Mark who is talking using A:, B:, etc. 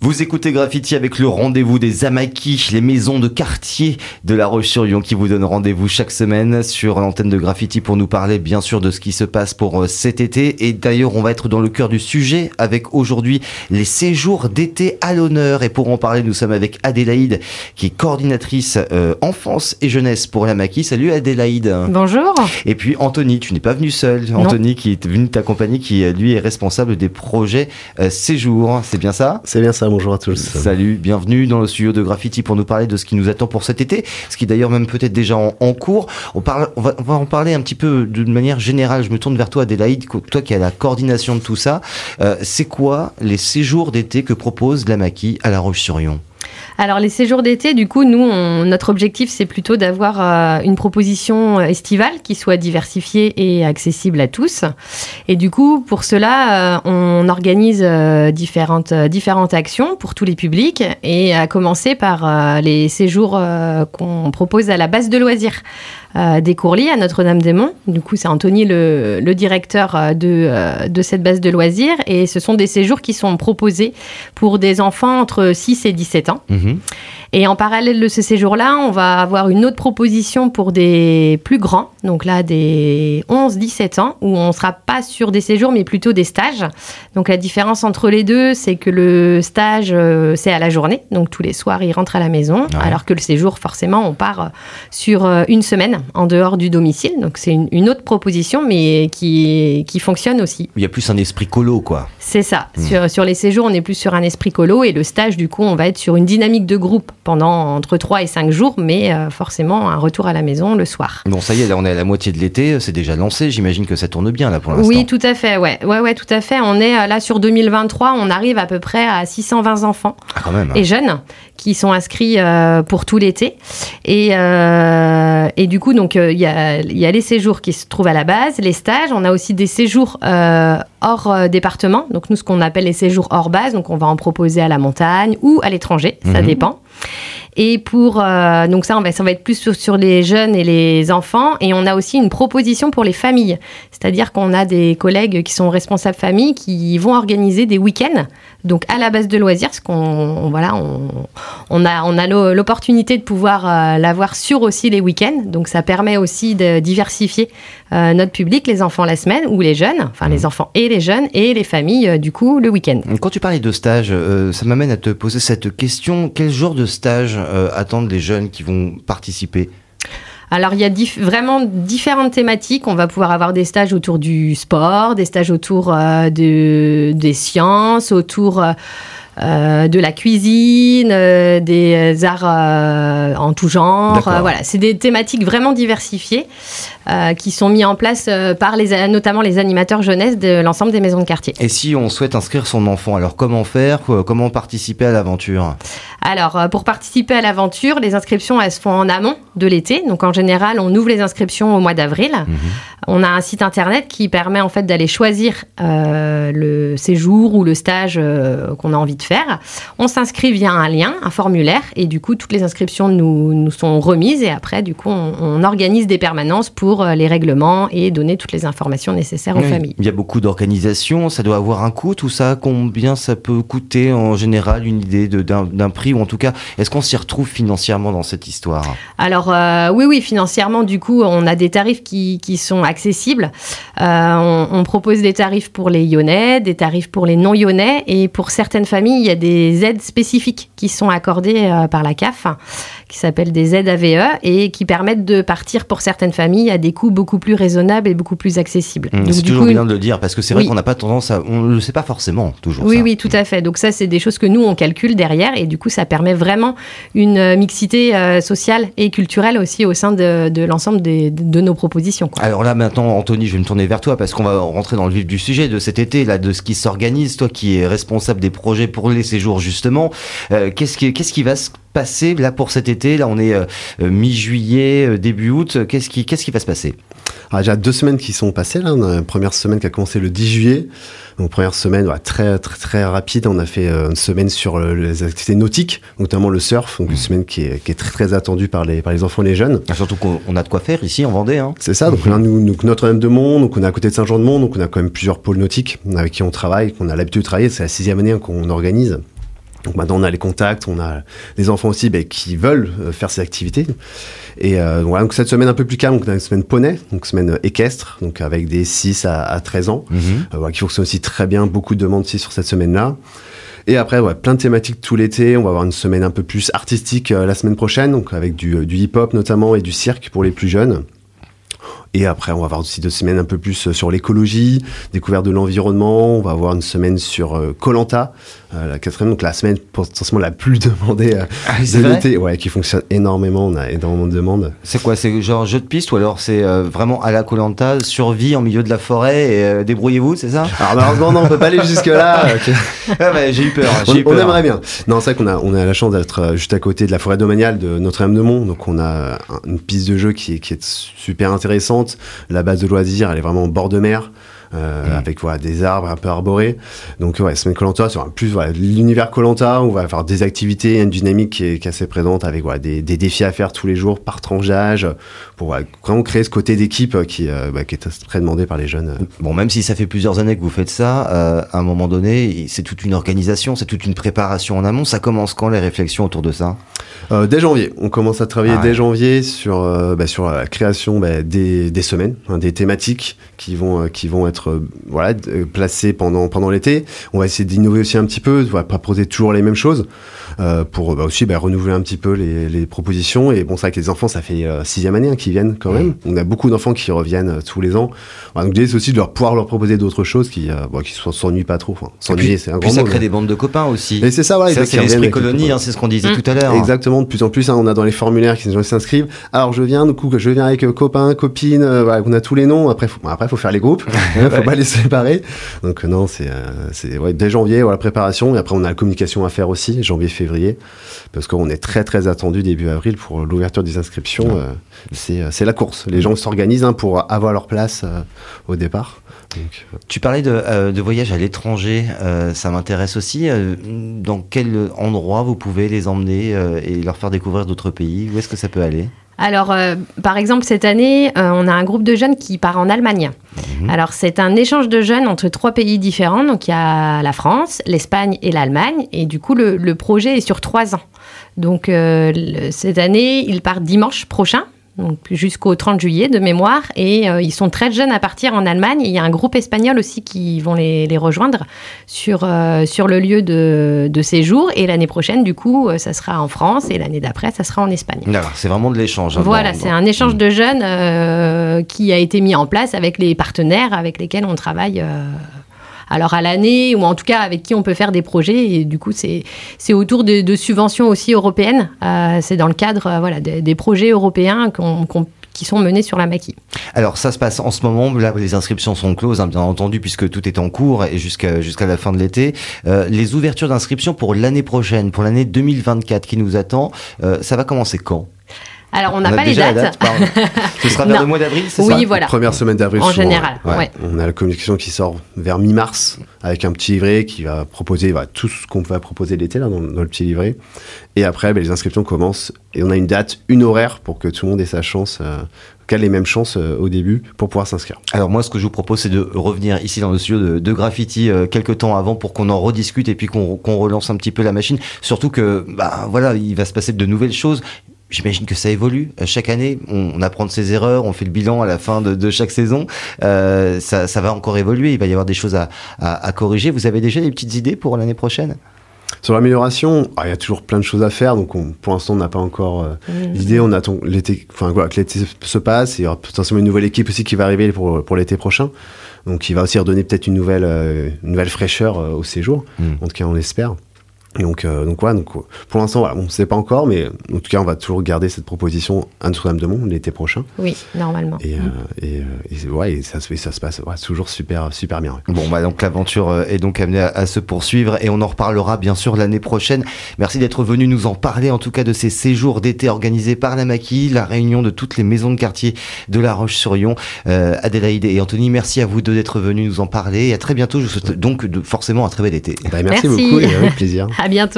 A: Vous écoutez Graffiti avec le rendez-vous des Amakis, les maisons de quartier de La Roche-sur-Yon qui vous donnent rendez-vous chaque semaine sur l'antenne de Graffiti pour nous parler bien sûr de ce qui se passe pour euh, cet été. Et d'ailleurs, on va être dans le cœur du sujet avec aujourd'hui les séjours d'été à l'honneur. Et pour en parler, nous sommes avec Adélaïde qui est coordinatrice euh, enfance et jeunesse pour l'Amaki. Salut Adélaïde.
B: Bonjour.
A: Et puis Anthony, tu n'es pas venu seul. Anthony qui est venu t'accompagner, qui euh, lui est responsable des projets séjours. C'est bien ça?
C: C'est bien ça bonjour à tous.
A: Salut, bienvenue dans le studio de Graffiti pour nous parler de ce qui nous attend pour cet été, ce qui d'ailleurs même peut-être déjà en, cours. On va, en parler un petit peu d'une manière générale. Je me tourne vers toi, Adélaïde, toi qui as la coordination de tout ça. Euh, c'est quoi les séjours d'été que propose la Maquis à La Roche-sur-Yon?
B: Alors les séjours d'été, du coup, nous, notre objectif, c'est plutôt d'avoir euh, une proposition estivale qui soit diversifiée et accessible à tous. Et du coup, pour cela, euh, on organise euh, différentes actions pour tous les publics, et à commencer par les séjours qu'on propose à la base de loisirs. Euh, des Courlis à Notre-Dame-des-Monts. Du coup, c'est Anthony le, directeur euh, de, euh, de cette base de loisirs. Et ce sont des séjours qui sont proposés pour des enfants entre 6 et 17 ans. Mhm. Et en parallèle de ce séjour-là, on va avoir une autre proposition pour des plus grands, donc là des 11-17 ans, où on ne sera pas sur des séjours, mais plutôt des stages. Donc la différence entre les deux, c'est que le stage, c'est à la journée, donc tous les soirs, ils rentrent à la maison, alors que le séjour, forcément, on part sur une semaine en dehors du domicile. Donc c'est une, autre proposition, mais qui, qui fonctionne aussi.
A: Il y a plus un esprit colo, quoi.
B: C'est ça. Hmm. Sur, sur, les séjours, on est plus sur un esprit colo et le stage, du coup, on va être sur une dynamique de groupe pendant entre 3 et 5 jours, mais euh, forcément un retour à la maison le soir.
A: Bon, ça y est, là, on est à la moitié de l'été, c'est déjà lancé. J'imagine que ça tourne bien, là, pour l'instant.
B: Oui, tout à fait, ouais. Ouais, ouais, tout à fait. On est euh, là sur 2023, on arrive à peu près à 620 enfants
A: ah, quand même.
B: et jeunes qui sont inscrits euh, pour tout l'été. Et, et du coup, donc, il y a, y, a, les séjours qui se trouvent à la base, les stages. On a aussi des séjours hors département. Donc, nous, ce qu'on appelle les séjours hors base. Donc, on va en proposer à la montagne ou à l'étranger. Ça mhm. dépend. Et pour euh, donc ça, on va, ça va être plus sur, les jeunes et les enfants. Et on a aussi une proposition pour les familles. C'est-à-dire qu'on a des collègues qui sont responsables famille qui vont organiser des week-ends, donc à la base de loisirs, parce qu'on voilà, on, a on a l'opportunité de pouvoir euh, l'avoir sur aussi les week-ends. Donc ça permet aussi de diversifier euh, notre public, les enfants la semaine ou les jeunes, enfin les mmh. enfants et les jeunes et les familles du coup le week-end.
A: Quand tu parlais de stage, ça m'amène à te poser cette question quel genre de stage euh, attendent les jeunes qui vont participer?
B: Alors, il y a vraiment différentes thématiques. On va pouvoir avoir des stages autour du sport, des stages autour euh, de, des sciences, autour euh, de la cuisine, des arts en tout genre. voilà, c'est des thématiques vraiment diversifiées. Euh, qui sont mis en place euh, par les, notamment les animateurs jeunesse de l'ensemble des maisons de quartier.
A: Et si on souhaite inscrire son enfant, alors comment faire Comment participer à l'aventure?
B: Alors, euh, pour participer à l'aventure, les inscriptions, elles se font en amont de l'été. Donc, en général, on ouvre les inscriptions au mois d'avril. Mhm. On a un site internet qui permet en fait d'aller choisir le séjour ou le stage qu'on a envie de faire. On s'inscrit via un lien, un formulaire, et du coup, toutes les inscriptions nous, nous sont remises. Et après, du coup, on, on organise des permanences pour euh, les règlements et donner toutes les informations nécessaires aux familles.
A: Il y a beaucoup d'organisations, ça doit avoir un coût, tout ça. Combien ça peut coûter en général une idée d'un prix? Ou en tout cas, est-ce qu'on s'y retrouve financièrement dans cette histoire?
B: Alors euh, oui, oui, financièrement, du coup, on a des tarifs qui, qui sont accessibles. Euh, on, propose des tarifs pour les Lyonnais, des tarifs pour les non-Lyonnais et pour certaines familles, il y a des aides spécifiques qui sont accordées par la CAF qui s'appellent des aides AVE et qui permettent de partir pour certaines familles à des coûts beaucoup plus raisonnables et beaucoup plus accessibles.
A: Mmh, c'est toujours bien de le dire parce que c'est vrai qu'on n'a pas tendance à, on ne le sait pas forcément toujours.
B: Oui, oui, tout à fait. Donc ça, c'est des choses que nous on calcule derrière et du coup, ça permet vraiment une euh, mixité euh, sociale et culturelle aussi au sein de, l'ensemble de nos propositions.
A: Alors là, maintenant, Anthony, je vais me tourner vers toi parce qu'on va rentrer dans le vif du sujet de cet été, là, de ce qui s'organise. Toi, qui es responsable des projets pour les séjours justement, euh, qu'est-ce qui, va se passer là pour cet été? Là, on est euh, euh, mi-juillet, début août. Qu'est-ce qui va se passer?
C: Ah, J'ai deux semaines qui sont passées. Là. On a une première semaine qui a commencé le 10 juillet. Donc première semaine très très très rapide. On a fait une semaine sur les activités nautiques, notamment le surf. Donc une mmh. semaine qui est, qui est, très très attendue par les par les enfants et les jeunes.
A: Ah, surtout qu'on a de quoi faire ici en Vendée. Hein.
C: C'est ça. Donc là, nous, nous Notre-Dame-de-Mont, donc on est à côté de Saint-Jean-de-Mont, donc on a quand même plusieurs pôles nautiques avec qui on travaille, qu'on a l'habitude de travailler. C'est la sixième année qu'on organise. Donc maintenant on a les contacts, on a les enfants aussi ben, qui veulent euh, faire ces activités. Et euh, voilà, donc cette semaine un peu plus calme, donc on a une semaine poney, donc semaine équestre, donc avec des 6 à, à 13 ans,
A: Mhm.
C: euh, voilà, qui fonctionne aussi très bien, beaucoup de demandes aussi sur cette semaine-là. Et après, ouais, plein de thématiques tout l'été. On va avoir une semaine un peu plus artistique euh, la semaine prochaine, donc avec du, euh, du hip-hop notamment et du cirque pour les plus jeunes. Et après, on va avoir aussi deux semaines un peu plus euh, sur l'écologie, découverte de l'environnement. On va avoir une semaine sur Colanta, la quatrième, donc la semaine potentiellement la plus demandée euh,
A: Ah,
C: de l'été, ouais, qui fonctionne énormément. On a énormément de demandes.
A: C'est quoi C'est genre jeu de piste ou alors c'est euh, vraiment à la Colanta, survie en milieu de la forêt et euh, débrouillez-vous, c'est ça?
C: Alors malheureusement, non, on peut pas aller jusque là.
A: Ah bah, J'ai eu peur.
C: On,
A: eu
C: on
A: peur.
C: aimerait bien. Non, c'est vrai qu'on a, on a la chance d'être euh, juste à côté de la forêt domaniale de Notre-Dame-de-Mont. Donc, on a un- une piste de jeu qui qui est super intéressante. La base de loisirs, elle est vraiment au bord de mer. Euh,
A: Mm.
C: avec voilà, des arbres un peu arborés. Donc ouais, semaine Colanta un plus voilà, l'univers Colanta, on va avoir des activités, une dynamique qui est, qui est assez présente avec voilà, des, des défis à faire tous les jours par tranche d'âge pour voilà, vraiment créer ce côté d'équipe qui, euh, bah, qui est très demandé par les jeunes.
A: Bon, même si ça fait plusieurs années que vous faites ça, euh, à un moment donné, c'est toute une organisation, c'est toute une préparation en amont. Ça commence quand les réflexions autour de ça?
C: Dès janvier, on commence à travailler
A: Ah ouais.
C: dès janvier sur, bah, sur la création bah, des, des semaines, hein, des thématiques qui vont, qui vont être euh, voilà, euh, placées pendant, pendant l'été. On va essayer d'innover aussi un petit peu, on va pas proposer toujours les mêmes choses euh, pour bah, aussi bah, renouveler un petit peu les, les propositions. Et bon, c'est vrai que les enfants, ça fait euh, sixième année hein, qu'ils viennent quand même. On a beaucoup d'enfants qui reviennent euh, tous les ans. Voilà, donc l'idée, c'est aussi de leur pouvoir leur proposer d'autres choses qui, euh, bon, qui s'en- s'ennuient pas trop. Enfin,
A: Et puis,
C: s'ennuyer, c'est un
A: puis
C: grand
A: ça
C: mot.
A: crée
C: mais-
A: des bandes de copains aussi.
C: Et c'est ça, voilà.
A: c'est l'esprit colonie, hein, c'est ce qu'on disait
B: Mm.
A: tout à l'heure.
C: Exactement, de plus en plus, hein, on a dans les formulaires qui les gens s'inscrivent. Alors je viens, du coup, je viens avec euh, copains, copines, euh, voilà, on a tous les noms. Après, faut, bon, après, faut faire les groupes, hein, faut pas les séparer. Donc euh, non, c'est, euh, c'est ouais, dès janvier, voilà, préparation. Et après, on a la communication à faire aussi, janvier-février, parce qu'on est très très attendu début avril pour l'ouverture des inscriptions. euh, c'est, euh, c'est la course. Les gens s'organisent hein, pour avoir leur place euh, au départ. Donc, euh,
A: Tu parlais de, euh, de voyage à l'étranger, euh, ça m'intéresse aussi. Euh, dans quel endroit vous pouvez les emmener euh, et leur faire découvrir d'autres pays? Où est-ce que ça peut aller?
B: Alors, euh, par exemple, cette année, euh, on a un groupe de jeunes qui part en Allemagne.
A: Mhm.
B: Alors, c'est un échange de jeunes entre trois pays différents. Donc, il y a la France, l'Espagne et l'Allemagne. Et du coup, le, le projet est sur trois ans. Donc, euh, cette année, ils partent dimanche prochain. Donc jusqu'au 30 juillet de mémoire et euh, ils sont très jeunes à partir en Allemagne il y a un groupe espagnol aussi qui vont les, les rejoindre sur, euh, sur le lieu de, de séjour et l'année prochaine du coup euh, ça sera en France et l'année d'après ça sera en Espagne.
A: C'est vraiment de l'échange. hein,
B: Voilà, c'est un échange de jeunes euh, qui a été mis en place avec les partenaires avec lesquels on travaille. Alors à l'année, ou en tout cas avec qui on peut faire des projets. Et du coup, c'est autour de, subventions aussi européennes. Euh, c'est dans le cadre euh, voilà, des, projets européens qui sont menés sur la maquille.
A: Alors ça se passe en ce moment, là les inscriptions sont closes hein, bien entendu puisque tout est en cours et jusqu'à la fin de l'été. Euh, les ouvertures d'inscription pour l'année prochaine, pour l'année 2024 qui nous attend, ça va commencer quand?
B: Alors on n'a
A: a
B: pas les dates.
A: date, pardon. Ce sera vers
B: Non.
A: le mois d'avril, c'est
B: Oui,
A: ça
B: voilà.
C: Première semaine d'avril.
B: En
C: souvent,
B: général, ouais.
C: On a la communication qui sort vers mi-mars avec un petit livret qui va proposer voilà, tout ce qu'on va proposer l'été là dans, dans le petit livret. Et après, ben, les inscriptions commencent et on a une date, une horaire pour que tout le monde ait sa chance, euh, qu'elle ait les mêmes chances euh, au début pour pouvoir s'inscrire.
A: Alors moi, ce que je vous propose, c'est de revenir ici dans le studio de, de Graffiti euh, quelques temps avant pour qu'on en rediscute et puis qu'on qu'on relance un petit peu la machine. Surtout que, bah voilà, il va se passer de nouvelles choses. J'imagine que ça évolue. Euh, Chaque année, on, on apprend de ses erreurs, on fait le bilan à la fin de, de chaque saison. Euh, ça, ça va encore évoluer. Il va y avoir des choses à, à, à corriger. Vous avez déjà des petites idées pour l'année prochaine?
C: Sur l'amélioration, ah, il y a toujours plein de choses à faire, donc on- pour l'instant on n'a pas encore euh,
B: Mmh.
C: l'idée. On attend l'été, enfin voilà, que l'été se passe. Et il y aura potentiellement une nouvelle équipe aussi qui va arriver pour, pour l'été prochain. Donc il va aussi redonner peut-être une nouvelle, euh, une nouvelle fraîcheur euh, au séjour.
A: Mm.
C: En tout cas, on l'espère. Donc, euh, donc voilà, donc, pour l'instant, voilà, on ne sait pas encore, mais en tout cas, on va toujours garder cette proposition à Notre-Dame-de-Mont l'été prochain.
B: Oui, normalement.
C: Et, euh, et, euh, et, ouais, et ça, se- ça se passe ouais, toujours super, super bien. ouais.
A: Bon, bah donc l'aventure euh, est donc amenée à, à se poursuivre et on en reparlera bien sûr l'année prochaine. Merci d'être venu nous en parler, en tout cas de ces séjours d'été organisés par la Maquille, la réunion de toutes les maisons de quartier de La Roche-sur-Yon. Euh, Adélaïde et Anthony, merci à vous deux d'être venus nous en parler et à très bientôt. Je vous souhaite donc de, forcément un très bel été.
C: Bah, merci,
B: Merci.
C: beaucoup et avec plaisir.
B: À bientôt.